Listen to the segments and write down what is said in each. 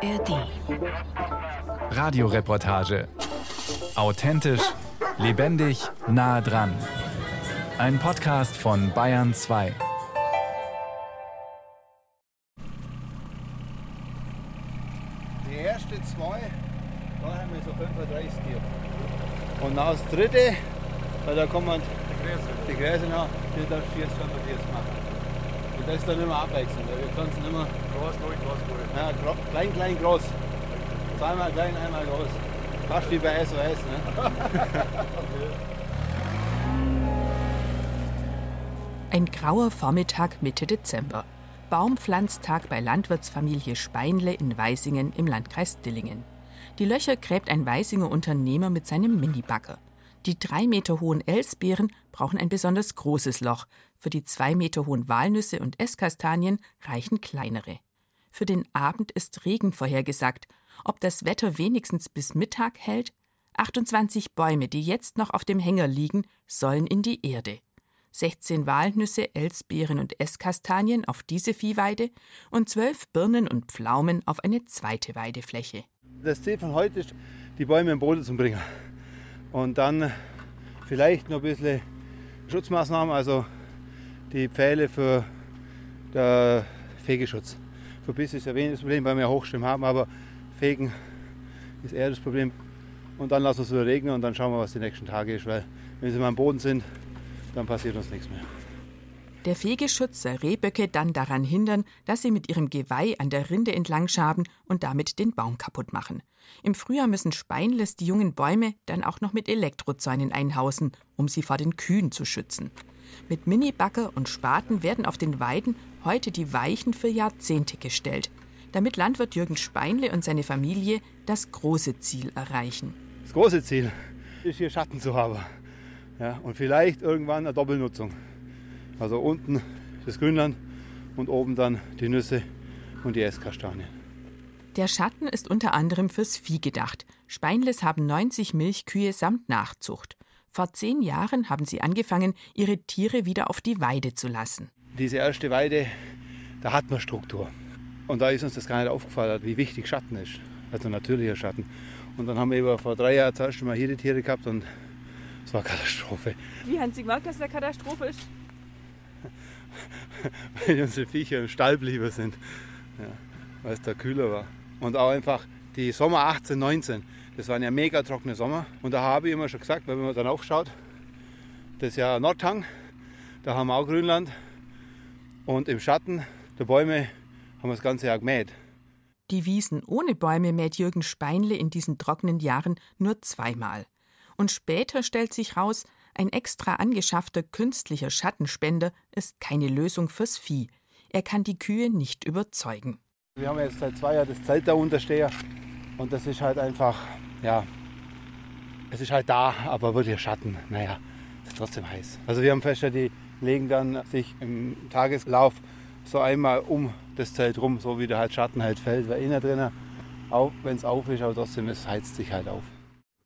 ARD. Radioreportage. Authentisch, lebendig, nah dran. Ein Podcast von Bayern 2. Die ersten zwei, da haben wir so 35 Tiere. Und dann das dritte, da kommen die Gräser nach, die darf 40, 45 machen. Und das ist dann immer abwechselnd, weil wir sonst immer Groß, ruhig, groß, ruhig. ja, gro klein, klein, groß. Zweimal klein, einmal groß. Fast wie bei SOS. Ne? Ein grauer Vormittag Mitte Dezember. Baumpflanztag bei Landwirtsfamilie Speinle in Weisingen im Landkreis Dillingen. Die Löcher gräbt ein Weisinger Unternehmer mit seinem Minibagger. Die drei Meter hohen Elsbeeren brauchen ein besonders großes Loch. Für die zwei Meter hohen Walnüsse und Esskastanien reichen kleinere. Für den Abend ist Regen vorhergesagt. Ob das Wetter wenigstens bis Mittag hält? 28 Bäume, die jetzt noch auf dem Hänger liegen, sollen in die Erde. 16 Walnüsse, Elsbeeren und Esskastanien auf diese Viehweide und 12 Birnen und Pflaumen auf eine zweite Weidefläche. Das Ziel von heute ist, die Bäume im Boden zu bringen. Und dann vielleicht noch ein bisschen Schutzmaßnahmen, also die Pfähle für den Fegeschutz. Verbiss ist ja wenig das Problem, weil wir ja Hochstimmen haben, aber Fegen ist eher das Problem. Und dann lassen wir es wieder regnen und dann schauen wir, was die nächsten Tage ist, weil wenn sie mal am Boden sind, dann passiert uns nichts mehr. Der Fegeschutz soll Rehböcke dann daran hindern, dass sie mit ihrem Geweih an der Rinde entlang schaben und damit den Baum kaputt machen. Im Frühjahr müssen Speinles die jungen Bäume dann auch noch mit Elektrozäunen einhausen, um sie vor den Kühen zu schützen. Mit Minibagger und Spaten werden auf den Weiden heute die Weichen für Jahrzehnte gestellt, damit Landwirt Jürgen Speinle und seine Familie das große Ziel erreichen. Das große Ziel ist hier Schatten zu haben. Ja, und vielleicht irgendwann eine Doppelnutzung. Also unten das Grünland und oben dann die Nüsse und die Esskastanien. Der Schatten ist unter anderem fürs Vieh gedacht. Speinles haben 90 Milchkühe samt Nachzucht. Vor zehn Jahren haben sie angefangen, ihre Tiere wieder auf die Weide zu lassen. Diese erste Weide, da hat man Struktur. Und da ist uns das gar nicht aufgefallen, wie wichtig Schatten ist. Also natürlicher Schatten. Und dann haben wir über vor drei Jahren das erste Mal hier die Tiere gehabt und es war Katastrophe. Wie haben Sie gemerkt, dass der Katastrophe ist? Weil unsere Viecher im Stall blieben sind. Ja, weil es da kühler war. Und auch einfach die Sommer 18, 19, das waren ja mega trockene Sommer. Und da habe ich immer schon gesagt, wenn man dann aufschaut, das ist ja Nordhang, da haben wir auch Grünland. Und im Schatten der Bäume haben wir das ganze Jahr gemäht. Die Wiesen ohne Bäume mäht Jürgen Speinle in diesen trockenen Jahren nur zweimal. Und später stellt sich raus, ein extra angeschaffter künstlicher Schattenspender ist keine Lösung fürs Vieh. Er kann die Kühe nicht überzeugen. Wir haben jetzt seit zwei Jahren das Zelt da unterstehen und das ist halt einfach, ja, es ist halt da, aber wirklich Schatten. Naja, es ist trotzdem heiß. Also wir haben Fäscher, die legen dann sich im Tageslauf so einmal um das Zelt rum, so wie der halt Schatten halt fällt, weil innen drinnen, auch wenn es auf ist, aber trotzdem es heizt sich halt auf.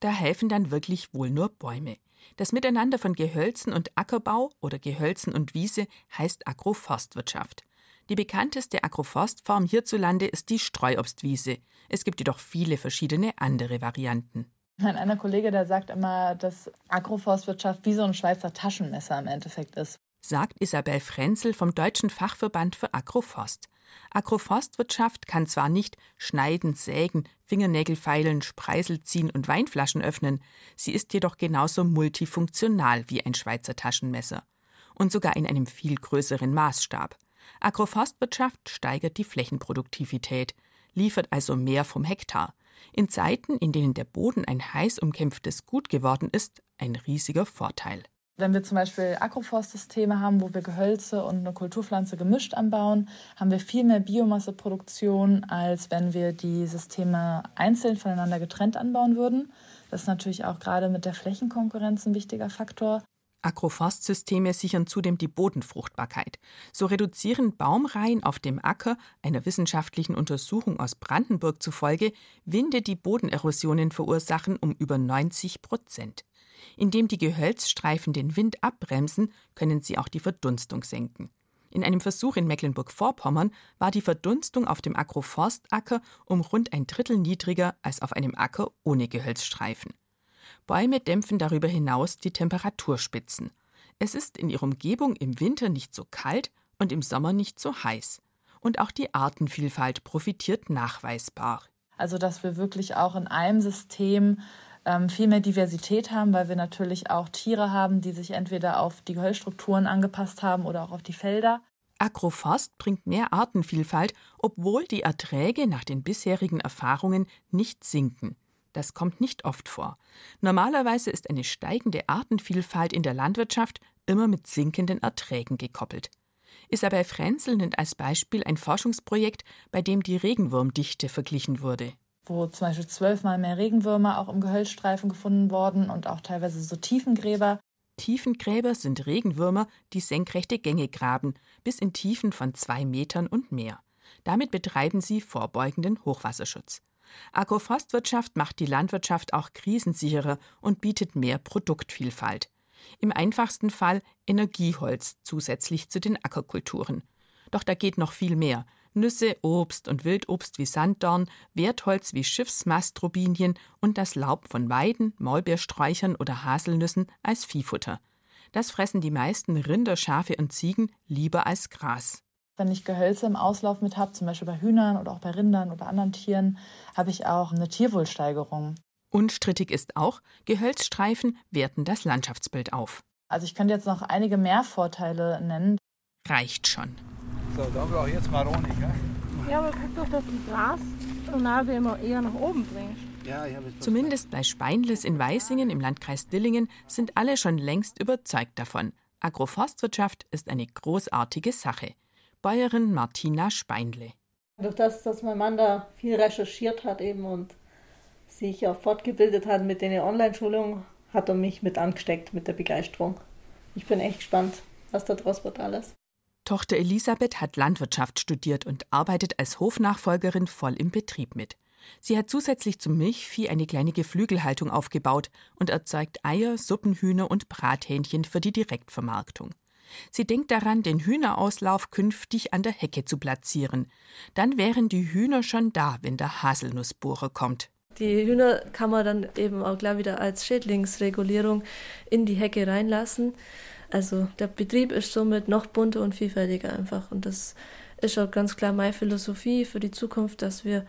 Da helfen dann wirklich wohl nur Bäume. Das Miteinander von Gehölzen und Ackerbau oder Gehölzen und Wiese heißt Agroforstwirtschaft. Die bekannteste Agroforstform hierzulande ist die Streuobstwiese. Es gibt jedoch viele verschiedene andere Varianten. Mein einer Kollege, der sagt immer, dass Agroforstwirtschaft wie so ein Schweizer Taschenmesser im Endeffekt ist. Sagt Isabel Frenzel vom Deutschen Fachverband für Agroforst. Agroforstwirtschaft kann zwar nicht schneiden, sägen, Fingernägel feilen, Spreisel ziehen und Weinflaschen öffnen, sie ist jedoch genauso multifunktional wie ein Schweizer Taschenmesser. Und sogar in einem viel größeren Maßstab. Agroforstwirtschaft steigert die Flächenproduktivität, liefert also mehr vom Hektar. In Zeiten, in denen der Boden ein heiß umkämpftes Gut geworden ist, ein riesiger Vorteil. Wenn wir zum Beispiel Agroforstsysteme haben, wo wir Gehölze und eine Kulturpflanze gemischt anbauen, haben wir viel mehr Biomasseproduktion, als wenn wir die Systeme einzeln voneinander getrennt anbauen würden. Das ist natürlich auch gerade mit der Flächenkonkurrenz ein wichtiger Faktor. Agroforstsysteme sichern zudem die Bodenfruchtbarkeit. So reduzieren Baumreihen auf dem Acker, einer wissenschaftlichen Untersuchung aus Brandenburg zufolge, Winde, die Bodenerosionen verursachen, um über 90 Prozent. Indem die Gehölzstreifen den Wind abbremsen, können sie auch die Verdunstung senken. In einem Versuch in Mecklenburg-Vorpommern war die Verdunstung auf dem Agroforstacker um rund ein Drittel niedriger als auf einem Acker ohne Gehölzstreifen. Bäume dämpfen darüber hinaus die Temperaturspitzen. Es ist in ihrer Umgebung im Winter nicht so kalt und im Sommer nicht so heiß. Und auch die Artenvielfalt profitiert nachweisbar. Also dass wir wirklich auch in einem System ähm, viel mehr Diversität haben, weil wir natürlich auch Tiere haben, die sich entweder auf die Gehölzstrukturen angepasst haben oder auch auf die Felder. Agroforst bringt mehr Artenvielfalt, obwohl die Erträge nach den bisherigen Erfahrungen nicht sinken. Das kommt nicht oft vor. Normalerweise ist eine steigende Artenvielfalt in der Landwirtschaft immer mit sinkenden Erträgen gekoppelt. Isabel Frenzel nennt als Beispiel ein Forschungsprojekt, bei dem die Regenwurmdichte verglichen wurde wo zum Beispiel zwölfmal mehr Regenwürmer auch im Gehölzstreifen gefunden wurden und auch teilweise so Tiefengräber. Tiefengräber sind Regenwürmer, die senkrechte Gänge graben, bis in Tiefen von zwei Metern und mehr. Damit betreiben sie vorbeugenden Hochwasserschutz. Agroforstwirtschaft macht die Landwirtschaft auch krisensicherer und bietet mehr Produktvielfalt. Im einfachsten Fall Energieholz zusätzlich zu den Ackerkulturen. Doch da geht noch viel mehr. Nüsse, Obst und Wildobst wie Sanddorn, Wertholz wie Schiffsmastrobinien und das Laub von Weiden, Maulbeersträuchern oder Haselnüssen als Viehfutter. Das fressen die meisten Rinder, Schafe und Ziegen lieber als Gras. Wenn ich Gehölze im Auslauf mit habe, zum Beispiel bei Hühnern oder auch bei Rindern oder anderen Tieren, habe ich auch eine Tierwohlsteigerung. Unstrittig ist auch, Gehölzstreifen werten das Landschaftsbild auf. Also ich könnte jetzt noch einige mehr Vorteile nennen. Reicht schon. So, da brauche ich jetzt Maroni, gell? Ja, aber guck doch, dass du Gras und Nadel immer eher nach oben bringst. Ja, ich habe jetzt Zumindest bei Speinles in Weißingen im Landkreis Dillingen sind alle schon längst überzeugt davon. Agroforstwirtschaft ist eine großartige Sache. Bäuerin Martina Speinle. Durch das, dass mein Mann da viel recherchiert hat eben und sich auch fortgebildet hat mit den Online-Schulungen, hat er mich mit angesteckt mit der Begeisterung. Ich bin echt gespannt, was da draus wird alles. Tochter Elisabeth hat Landwirtschaft studiert und arbeitet als Hofnachfolgerin voll im Betrieb mit. Sie hat zusätzlich zum Milchvieh eine kleine Geflügelhaltung aufgebaut und erzeugt Eier, Suppenhühner und Brathähnchen für die Direktvermarktung. Sie denkt daran, den Hühnerauslauf künftig an der Hecke zu platzieren. Dann wären die Hühner schon da, wenn der Haselnussbohrer kommt. Die Hühner kann man dann eben auch gleich wieder als Schädlingsregulierung in die Hecke reinlassen. Also der Betrieb ist somit noch bunter und vielfältiger einfach. Und das ist auch ganz klar meine Philosophie für die Zukunft, dass wir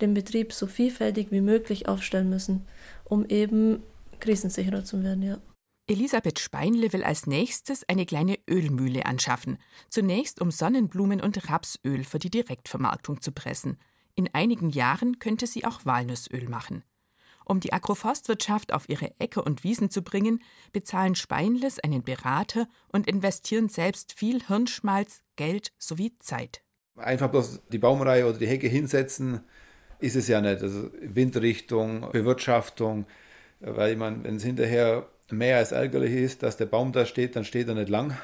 den Betrieb so vielfältig wie möglich aufstellen müssen, um eben krisensicherer zu werden, ja. Elisabeth Speinle will als nächstes eine kleine Ölmühle anschaffen. Zunächst um Sonnenblumen und Rapsöl für die Direktvermarktung zu pressen. In einigen Jahren könnte sie auch Walnussöl machen. Um die Agroforstwirtschaft auf ihre Äcker und Wiesen zu bringen, bezahlen Speinles einen Berater und investieren selbst viel Hirnschmalz, Geld sowie Zeit. Einfach bloß die Baumreihe oder die Hecke hinsetzen, ist es ja nicht. Also Windrichtung, Bewirtschaftung, weil meine, wenn es hinterher mehr als ärgerlich ist, dass der Baum da steht, dann steht er nicht lang.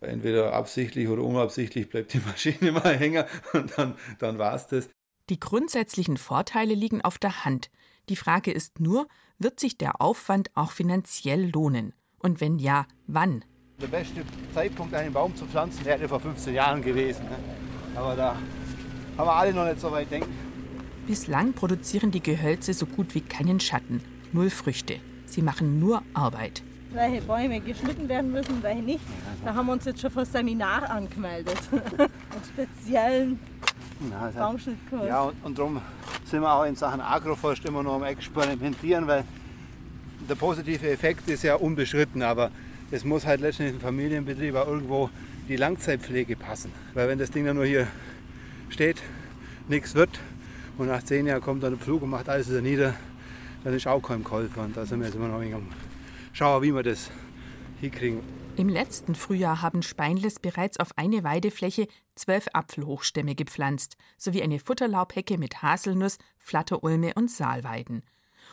Entweder absichtlich oder unabsichtlich bleibt die Maschine mal hängen und dann, dann war es das. Die grundsätzlichen Vorteile liegen auf der Hand. Die Frage ist nur, wird sich der Aufwand auch finanziell lohnen? Und wenn ja, wann? Der beste Zeitpunkt, einen Baum zu pflanzen, wäre vor 15 Jahren gewesen. Ne? Aber da haben wir alle noch nicht so weit denken. Bislang produzieren die Gehölze so gut wie keinen Schatten, null Früchte. Sie machen nur Arbeit. Welche Bäume geschnitten werden müssen, welche nicht. Da haben wir uns jetzt schon für Seminar angemeldet. Einen speziellen Baumschnittkurs. Ja, und, und darum sind wir auch in Sachen Agroforst immer noch am Experimentieren, weil der positive Effekt ist ja unbeschritten, aber es muss halt letztendlich im Familienbetrieb auch irgendwo die Langzeitpflege passen. Weil wenn das Ding dann nur hier steht, nichts wird und nach zehn Jahren kommt dann der Pflug und macht alles wieder nieder, dann ist auch kein Käufer. Und da sind wir jetzt immer noch am Schauen, wie wir das hinkriegen. Im letzten Frühjahr haben Speinles bereits auf eine Weidefläche zwölf Apfelhochstämme gepflanzt, sowie eine Futterlaubhecke mit Haselnuss, Flatterulme und Saalweiden.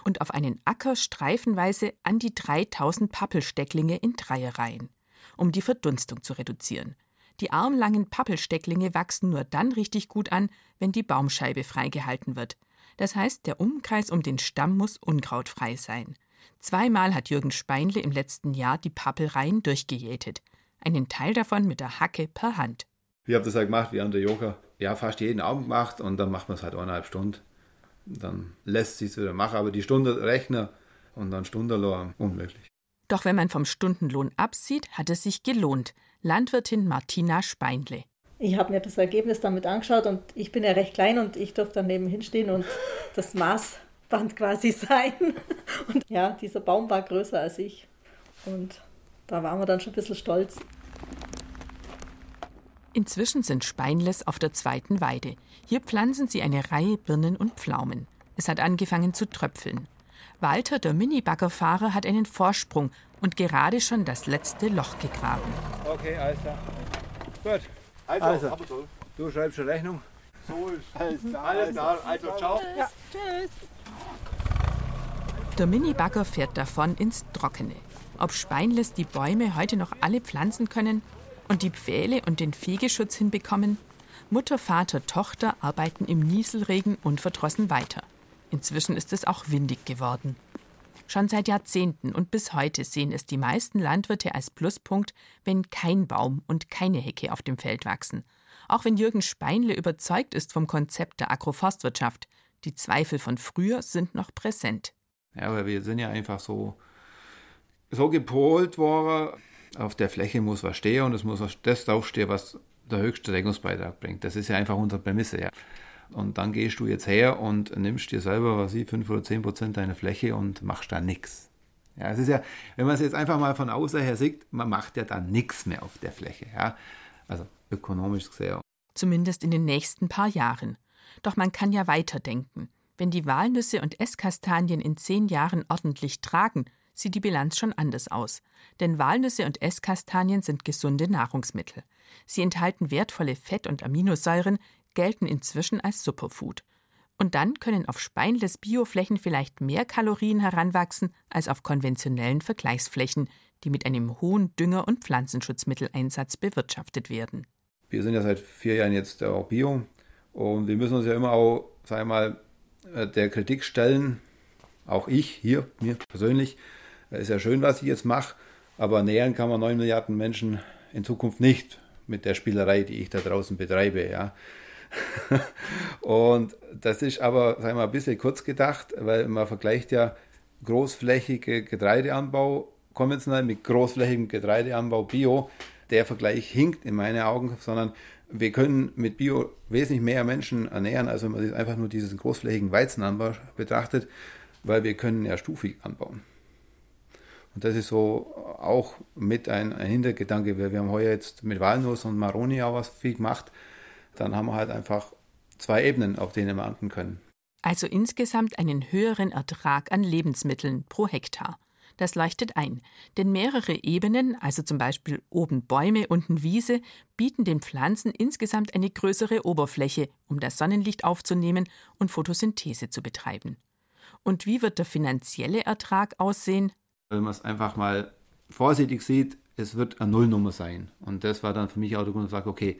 Und auf einen Acker streifenweise an die 3000 Pappelstecklinge in Dreierreihen, um die Verdunstung zu reduzieren. Die armlangen Pappelstecklinge wachsen nur dann richtig gut an, wenn die Baumscheibe freigehalten wird. Das heißt, der Umkreis um den Stamm muss unkrautfrei sein. Zweimal hat Jürgen Speinle im letzten Jahr die Pappelreihen durchgejätet. einen Teil davon mit der Hacke per Hand. Ich habe das halt gemacht wie an der Yoga. Ja, fast jeden Abend gemacht und dann macht man es halt eineinhalb Stunden. Dann lässt sich wieder machen, aber die Stunde rechnen und dann Stundenlohn unmöglich. Doch wenn man vom Stundenlohn absieht, hat es sich gelohnt. Landwirtin Martina Speinle. Ich habe mir das Ergebnis damit angeschaut und ich bin ja recht klein und ich durfte daneben hinstehen und das Maßband quasi sein. Und ja, dieser Baum war größer als ich. Und da waren wir dann schon ein bisschen stolz. Inzwischen sind Speinles auf der zweiten Weide. Hier pflanzen sie eine Reihe Birnen und Pflaumen. Es hat angefangen zu tröpfeln. Walter, der Minibaggerfahrer, hat einen Vorsprung und gerade schon das letzte Loch gegraben. Okay, alles klar. Gut. Also, also du schreibst eine Rechnung. So ist alles klar. Alles klar. Also, ciao. Ja. Tschüss. Der Minibagger fährt davon ins Trockene. Ob Speinles die Bäume heute noch alle pflanzen können und die Pfähle und den Fegeschutz hinbekommen, Mutter, Vater, Tochter arbeiten im Nieselregen unverdrossen weiter. Inzwischen ist es auch windig geworden. Schon seit Jahrzehnten und bis heute sehen es die meisten Landwirte als Pluspunkt, wenn kein Baum und keine Hecke auf dem Feld wachsen. Auch wenn Jürgen Speinle überzeugt ist vom Konzept der Agroforstwirtschaft, die Zweifel von früher sind noch präsent. Ja, aber wir sind ja einfach so, so gepolt worden, auf der Fläche muss was stehen und es muss das draufstehen, was der höchste Deckungsbeitrag bringt. Das ist ja einfach unsere Prämisse. Ja. Und dann gehst du jetzt her und nimmst dir selber, was ich, 5 oder 10 Prozent deiner Fläche und machst da nichts. Ja, es ist ja, wenn man es jetzt einfach mal von außen her sieht, man macht ja dann nichts mehr auf der Fläche. Ja. Also ökonomisch gesehen. Zumindest in den nächsten paar Jahren. Doch man kann ja weiterdenken. Wenn die Walnüsse und Esskastanien in zehn Jahren ordentlich tragen, sieht die Bilanz schon anders aus. Denn Walnüsse und Esskastanien sind gesunde Nahrungsmittel. Sie enthalten wertvolle Fett- und Aminosäuren, gelten inzwischen als Superfood. Und dann können auf Speinles Bioflächen vielleicht mehr Kalorien heranwachsen als auf konventionellen Vergleichsflächen, die mit einem hohen Dünger- und Pflanzenschutzmitteleinsatz bewirtschaftet werden. Wir sind ja seit vier Jahren jetzt auch Bio und wir müssen uns ja immer auch, sagen wir mal, der Kritik stellen, auch ich hier, mir persönlich, ist ja schön, was ich jetzt mache, aber nähern kann man 9 Milliarden Menschen in Zukunft nicht mit der Spielerei, die ich da draußen betreibe. Ja. und das ist aber, sagen wir mal, ein bisschen kurz gedacht, weil man vergleicht ja großflächige Getreideanbau konventionell mit großflächigem Getreideanbau Bio. Der Vergleich hinkt in meinen Augen, sondern wir können mit Bio wesentlich mehr Menschen ernähren, als wenn man einfach nur diesen großflächigen Weizenanbau betrachtet, weil wir können ja stufig anbauen. Und das ist so auch mit ein, ein Hintergedanke. Wir, wir haben heuer jetzt mit Walnuss und Maroni auch was viel gemacht dann haben wir halt einfach zwei Ebenen, auf denen wir ernten können. Also insgesamt einen höheren Ertrag an Lebensmitteln pro Hektar. Das leuchtet ein, denn mehrere Ebenen, also zum Beispiel oben Bäume, unten Wiese, bieten den Pflanzen insgesamt eine größere Oberfläche, um das Sonnenlicht aufzunehmen und Photosynthese zu betreiben. Und wie wird der finanzielle Ertrag aussehen? Wenn man es einfach mal vorsichtig sieht, es wird eine Nullnummer sein. Und das war dann für mich auch der Grund, dass ich sage, okay,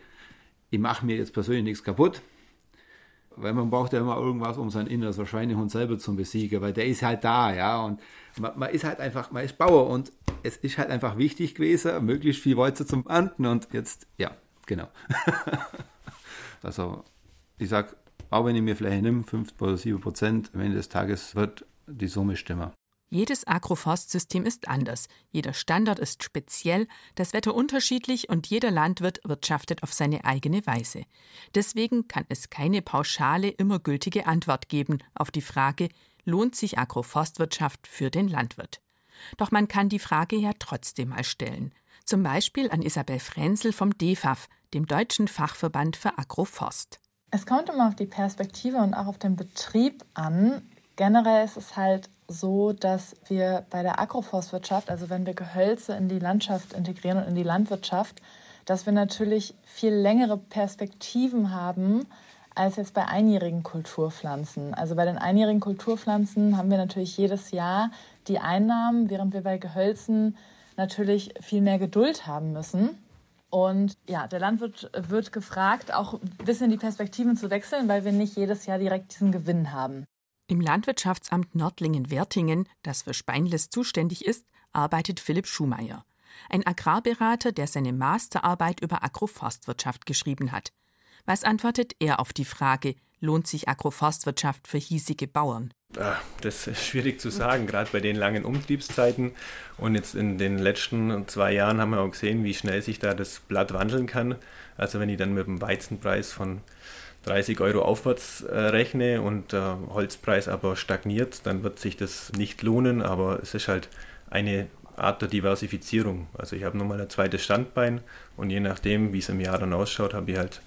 ich mache mir jetzt persönlich nichts kaputt, weil man braucht ja immer irgendwas, um sein inneres Schweinehund selber zu besiegen, weil der ist halt da, ja, und man, man, ist halt einfach, man ist Bauer und es ist halt einfach wichtig gewesen, möglichst viel Weizen zum Ernten und jetzt, ja, genau. also, ich sag, auch wenn ich mir vielleicht nehme, 5 oder 7 Prozent, am Ende des Tages wird die Summe stimmen. Jedes Agroforstsystem ist anders, jeder Standort ist speziell, das Wetter unterschiedlich und jeder Landwirt wirtschaftet auf seine eigene Weise. Deswegen kann es keine pauschale, immer gültige Antwort geben auf die Frage, lohnt sich Agroforstwirtschaft für den Landwirt? Doch man kann die Frage ja trotzdem mal stellen. Zum Beispiel an Isabel Frenzel vom DEFAF, dem Deutschen Fachverband für Agroforst. Es kommt immer auf die Perspektive und auch auf den Betrieb an. Generell ist es halt so, dass wir bei der Agroforstwirtschaft, also wenn wir Gehölze in die Landschaft integrieren und in die Landwirtschaft, dass wir natürlich viel längere Perspektiven haben als jetzt bei einjährigen Kulturpflanzen. Also bei den einjährigen Kulturpflanzen haben wir natürlich jedes Jahr die Einnahmen, während wir bei Gehölzen natürlich viel mehr Geduld haben müssen. Und ja, der Landwirt wird gefragt, auch ein bisschen die Perspektiven zu wechseln, weil wir nicht jedes Jahr direkt diesen Gewinn haben. Im Landwirtschaftsamt Nördlingen-Wertingen, das für Speinles zuständig ist, arbeitet Philipp Schumayer. ein Agrarberater, der seine Masterarbeit über Agroforstwirtschaft geschrieben hat. Was antwortet er auf die Frage, lohnt sich Agroforstwirtschaft für hiesige Bauern? Ah, das ist schwierig zu sagen, gerade bei den langen Umtriebszeiten. Und jetzt in den letzten zwei Jahren haben wir auch gesehen, wie schnell sich da das Blatt wandeln kann. Also wenn ich dann mit dem Weizenpreis von 30 Euro aufwärts äh, rechne und der Holzpreis aber stagniert, dann wird sich das nicht lohnen. Aber es ist halt eine Art der Diversifizierung. Also ich habe nochmal ein zweites Standbein und je nachdem, wie es im Jahr dann ausschaut, habe ich halt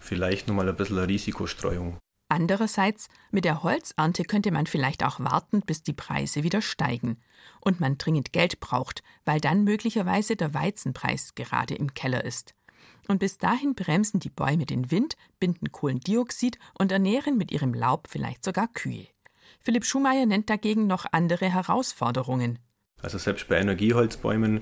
vielleicht nochmal ein bisschen Risikostreuung. Andererseits, mit der Holzernte könnte man vielleicht auch warten, bis die Preise wieder steigen und man dringend Geld braucht, weil dann möglicherweise der Weizenpreis gerade im Keller ist. Und bis dahin bremsen die Bäume den Wind, binden Kohlendioxid und ernähren mit ihrem Laub vielleicht sogar Kühe. Philipp Schumayer nennt dagegen noch andere Herausforderungen. Also selbst bei Energieholzbäumen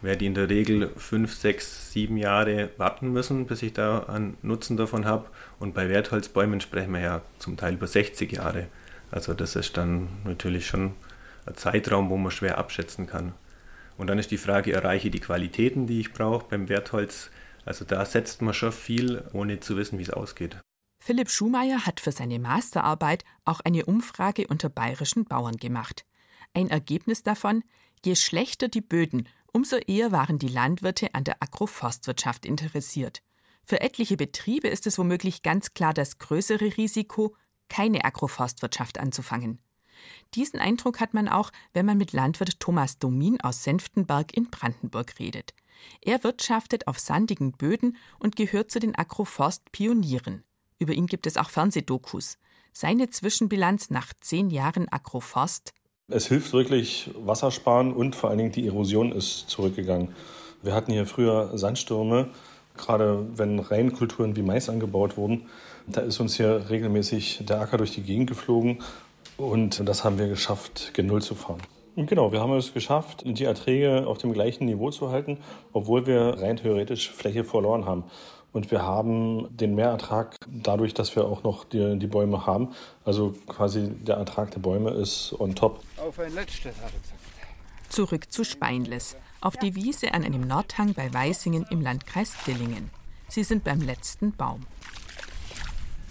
werde ich in der Regel fünf, sechs, sieben Jahre warten müssen, bis ich da einen Nutzen davon habe. Und bei Wertholzbäumen sprechen wir ja zum Teil über 60 Jahre. Also das ist dann natürlich schon ein Zeitraum, wo man schwer abschätzen kann. Und dann ist die Frage, erreiche ich die Qualitäten, die ich brauche beim Wertholz? Also da setzt man schon viel, ohne zu wissen, wie es ausgeht. Philipp Schumayer hat für seine Masterarbeit auch eine Umfrage unter bayerischen Bauern gemacht. Ein Ergebnis davon, je schlechter die Böden, Umso eher waren die Landwirte an der Agroforstwirtschaft interessiert. Für etliche Betriebe ist es womöglich ganz klar das größere Risiko, keine Agroforstwirtschaft anzufangen. Diesen Eindruck hat man auch, wenn man mit Landwirt Thomas Domin aus Senftenberg in Brandenburg redet. Er wirtschaftet auf sandigen Böden und gehört zu den Agroforst-Pionieren. Über ihn gibt es auch Fernsehdokus. Seine Zwischenbilanz nach zehn Jahren Agroforst es hilft wirklich Wassersparen und vor allen Dingen die Erosion ist zurückgegangen. Wir hatten hier früher Sandstürme, gerade wenn Reinkulturen wie Mais angebaut wurden. Da ist uns hier regelmäßig der Acker durch die Gegend geflogen und das haben wir geschafft, gen Null zu fahren. Und genau, wir haben es geschafft, die Erträge auf dem gleichen Niveau zu halten, obwohl wir rein theoretisch Fläche verloren haben. Und wir haben den Mehrertrag dadurch, dass wir auch noch die, die Bäume haben. Also quasi der Ertrag der Bäume ist on top. Auf ein letztes, hat er gesagt. Zurück zu Speinles, auf die Wiese an einem Nordhang bei Weißingen im Landkreis Dillingen. Sie sind beim letzten Baum.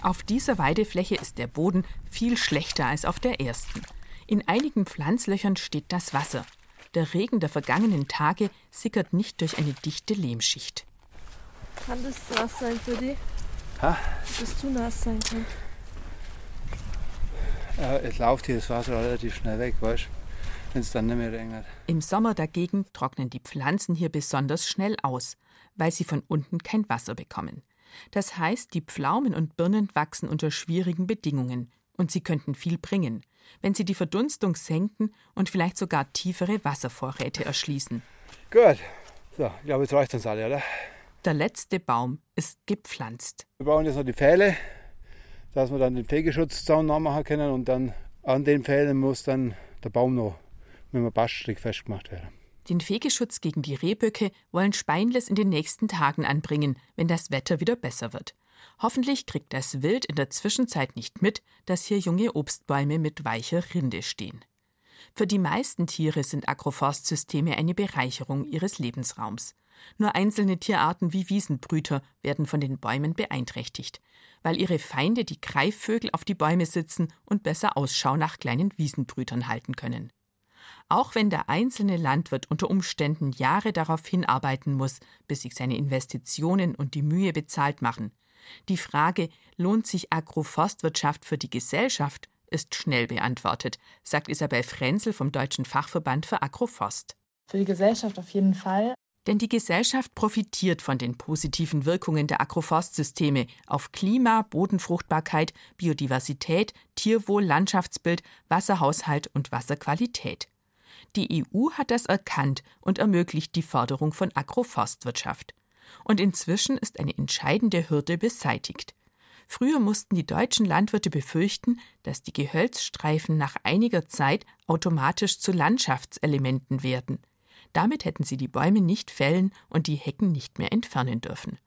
Auf dieser Weidefläche ist der Boden viel schlechter als auf der ersten. In einigen Pflanzlöchern steht das Wasser. Der Regen der vergangenen Tage sickert nicht durch eine dichte Lehmschicht. Kann das nass sein für dich? Ha? Dass das zu nass sein kann. Äh, es läuft hier das Wasser relativ schnell weg, weißt du? Wenn es dann nicht mehr regnet. Im Sommer dagegen trocknen die Pflanzen hier besonders schnell aus, weil sie von unten kein Wasser bekommen. Das heißt, die Pflaumen und Birnen wachsen unter schwierigen Bedingungen und sie könnten viel bringen, wenn sie die Verdunstung senken und vielleicht sogar tiefere Wasservorräte erschließen. Gut, so, ich glaube, jetzt reicht uns alle, oder? Der letzte Baum ist gepflanzt. Wir bauen jetzt noch die Pfähle, dass wir dann den Fegeschützzaun nachmachen können und dann an den Pfählen muss dann der Baum noch mit einem Baststrick festgemacht werden. Den Fegeschutz gegen die Rehböcke wollen Speinles in den nächsten Tagen anbringen, wenn das Wetter wieder besser wird. Hoffentlich kriegt das Wild in der Zwischenzeit nicht mit, dass hier junge Obstbäume mit weicher Rinde stehen. Für die meisten Tiere sind Agroforstsysteme eine Bereicherung ihres Lebensraums. Nur einzelne Tierarten wie Wiesenbrüter werden von den Bäumen beeinträchtigt, weil ihre Feinde die Greifvögel auf die Bäume sitzen und besser Ausschau nach kleinen Wiesenbrütern halten können. Auch wenn der einzelne Landwirt unter Umständen Jahre darauf hinarbeiten muss, bis sich seine Investitionen und die Mühe bezahlt machen, die Frage, lohnt sich Agroforstwirtschaft für die Gesellschaft, ist schnell beantwortet, sagt Isabel Frenzel vom Deutschen Fachverband für Agroforst. Für die Gesellschaft auf jeden Fall. Denn die Gesellschaft profitiert von den positiven Wirkungen der Agroforstsysteme auf Klima, Bodenfruchtbarkeit, Biodiversität, Tierwohl, Landschaftsbild, Wasserhaushalt und Wasserqualität. Die EU hat das erkannt und ermöglicht die Förderung von Agroforstwirtschaft. Und inzwischen ist eine entscheidende Hürde beseitigt. Früher mussten die deutschen Landwirte befürchten, dass die Gehölzstreifen nach einiger Zeit automatisch zu Landschaftselementen werden. Damit hätten sie die Bäume nicht fällen und die Hecken nicht mehr entfernen dürfen.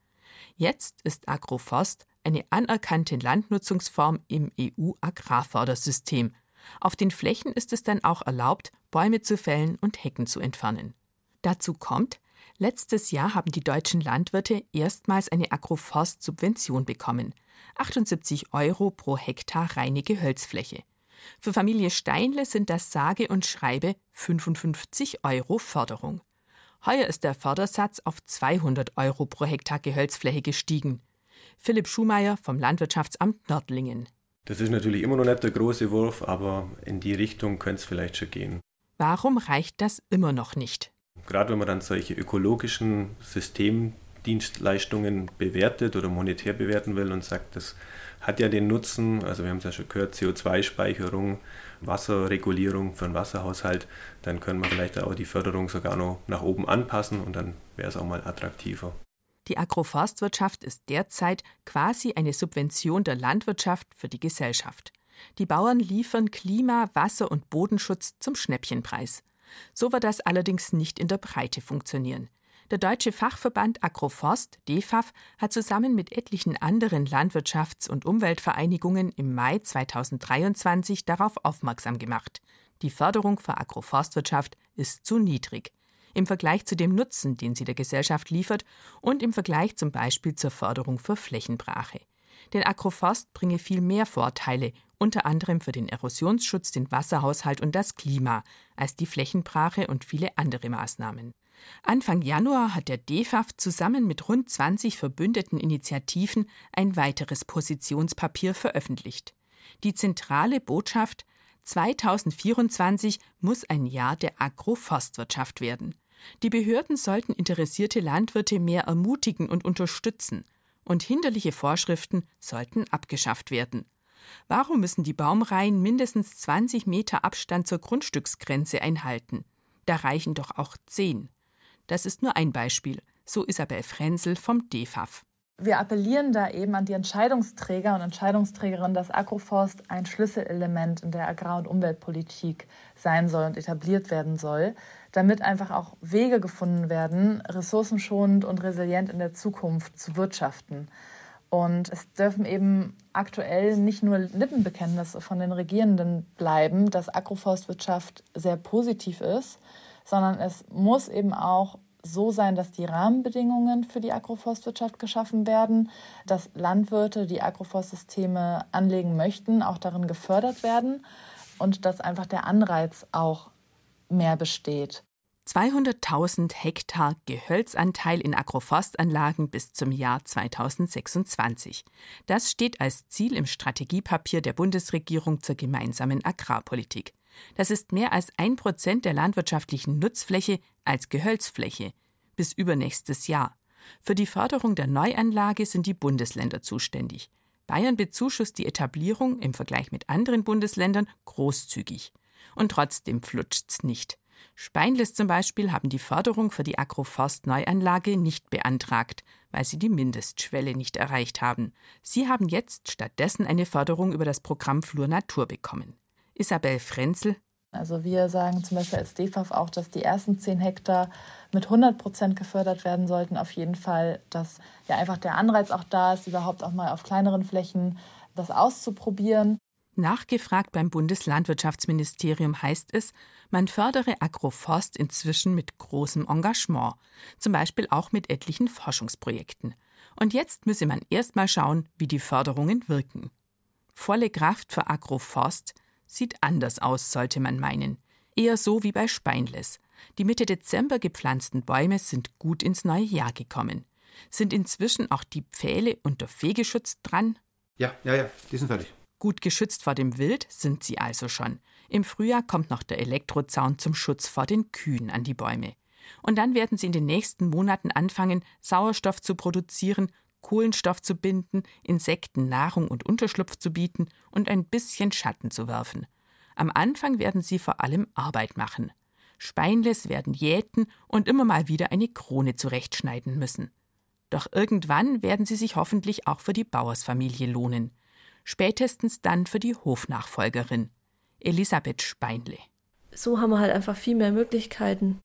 Jetzt ist Agroforst eine anerkannte Landnutzungsform im EU-Agrarfördersystem. Auf den Flächen ist es dann auch erlaubt, Bäume zu fällen und Hecken zu entfernen. Dazu kommt, Letztes Jahr haben die deutschen Landwirte erstmals eine Agroforst-Subvention bekommen. 78 Euro pro Hektar reine Gehölzfläche. Für Familie Steinle sind das sage und schreibe 55 Euro Förderung. Heuer ist der Fördersatz auf 200 Euro pro Hektar Gehölzfläche gestiegen. Philipp Schumayer vom Landwirtschaftsamt Nördlingen. Das ist natürlich immer noch nicht der große Wurf, aber in die Richtung könnte es vielleicht schon gehen. Warum reicht das immer noch nicht? Gerade wenn man dann solche ökologischen Systemdienstleistungen bewertet oder monetär bewerten will und sagt, das hat ja den Nutzen, also wir haben es ja schon gehört, CO2-Speicherung, Wasserregulierung für den Wasserhaushalt, dann können wir vielleicht auch die Förderung sogar noch nach oben anpassen und dann wäre es auch mal attraktiver. Die Agroforstwirtschaft ist derzeit quasi eine Subvention der Landwirtschaft für die Gesellschaft. Die Bauern liefern Klima-, Wasser- und Bodenschutz zum Schnäppchenpreis. So wird das allerdings nicht in der Breite funktionieren. Der deutsche Fachverband Agroforst, DEFAF, hat zusammen mit etlichen anderen Landwirtschafts- und Umweltvereinigungen im Mai 2023 darauf aufmerksam gemacht. Die Förderung für Agroforstwirtschaft ist zu niedrig. Im Vergleich zu dem Nutzen, den sie der Gesellschaft liefert und im Vergleich zum Beispiel zur Förderung für Flächenbrache. Denn Agroforst bringe viel mehr Vorteile unter anderem für den Erosionsschutz, den Wasserhaushalt und das Klima, als die Flächenbrache und viele andere Maßnahmen. Anfang Januar hat der DEFAF zusammen mit rund 20 verbündeten Initiativen ein weiteres Positionspapier veröffentlicht. Die zentrale Botschaft 2024 muss ein Jahr der Agroforstwirtschaft werden. Die Behörden sollten interessierte Landwirte mehr ermutigen und unterstützen, und hinderliche Vorschriften sollten abgeschafft werden. Warum müssen die Baumreihen mindestens 20 Meter Abstand zur Grundstücksgrenze einhalten? Da reichen doch auch 10. Das ist nur ein Beispiel, so Isabel Frenzel vom DEFAF. Wir appellieren da eben an die Entscheidungsträger und Entscheidungsträgerinnen, dass Agroforst ein Schlüsselelement in der Agrar- und Umweltpolitik sein soll und etabliert werden soll, damit einfach auch Wege gefunden werden, ressourcenschonend und resilient in der Zukunft zu wirtschaften. Und es dürfen eben aktuell nicht nur Lippenbekenntnisse von den Regierenden bleiben, dass Agroforstwirtschaft sehr positiv ist, sondern es muss eben auch so sein, dass die Rahmenbedingungen für die Agroforstwirtschaft geschaffen werden, dass Landwirte, die Agroforstsysteme anlegen möchten, auch darin gefördert werden und dass einfach der Anreiz auch mehr besteht. 200.000 Hektar Gehölzanteil in Agroforstanlagen bis zum Jahr 2026. Das steht als Ziel im Strategiepapier der Bundesregierung zur gemeinsamen Agrarpolitik. Das ist mehr als ein Prozent der landwirtschaftlichen Nutzfläche als Gehölzfläche bis übernächstes Jahr. Für die Förderung der Neuanlage sind die Bundesländer zuständig. Bayern bezuschusst die Etablierung im Vergleich mit anderen Bundesländern großzügig. Und trotzdem flutscht's nicht. Speinles zum Beispiel haben die Förderung für die Agroforst-Neuanlage nicht beantragt, weil sie die Mindestschwelle nicht erreicht haben. Sie haben jetzt stattdessen eine Förderung über das Programm Flur Natur bekommen. Isabel Frenzel. Also wir sagen zum Beispiel als DEFAF auch, dass die ersten 10 Hektar mit 100 Prozent gefördert werden sollten. Auf jeden Fall, dass ja einfach der Anreiz auch da ist, überhaupt auch mal auf kleineren Flächen das auszuprobieren. Nachgefragt beim Bundeslandwirtschaftsministerium heißt es, man fördere Agroforst inzwischen mit großem Engagement, zum Beispiel auch mit etlichen Forschungsprojekten. Und jetzt müsse man erst mal schauen, wie die Förderungen wirken. Volle Kraft für Agroforst sieht anders aus, sollte man meinen. Eher so wie bei Speinles. Die Mitte Dezember gepflanzten Bäume sind gut ins neue Jahr gekommen. Sind inzwischen auch die Pfähle und der Fegeschutz dran? Ja, ja, ja, die sind fertig. Gut geschützt vor dem Wild sind sie also schon. Im Frühjahr kommt noch der Elektrozaun zum Schutz vor den Kühen an die Bäume. Und dann werden sie in den nächsten Monaten anfangen, Sauerstoff zu produzieren, Kohlenstoff zu binden, Insekten Nahrung und Unterschlupf zu bieten und ein bisschen Schatten zu werfen. Am Anfang werden sie vor allem Arbeit machen. Speinles werden jäten und immer mal wieder eine Krone zurechtschneiden müssen. Doch irgendwann werden sie sich hoffentlich auch für die Bauersfamilie lohnen spätestens dann für die Hofnachfolgerin, Elisabeth Speinle. So haben wir halt einfach viel mehr Möglichkeiten,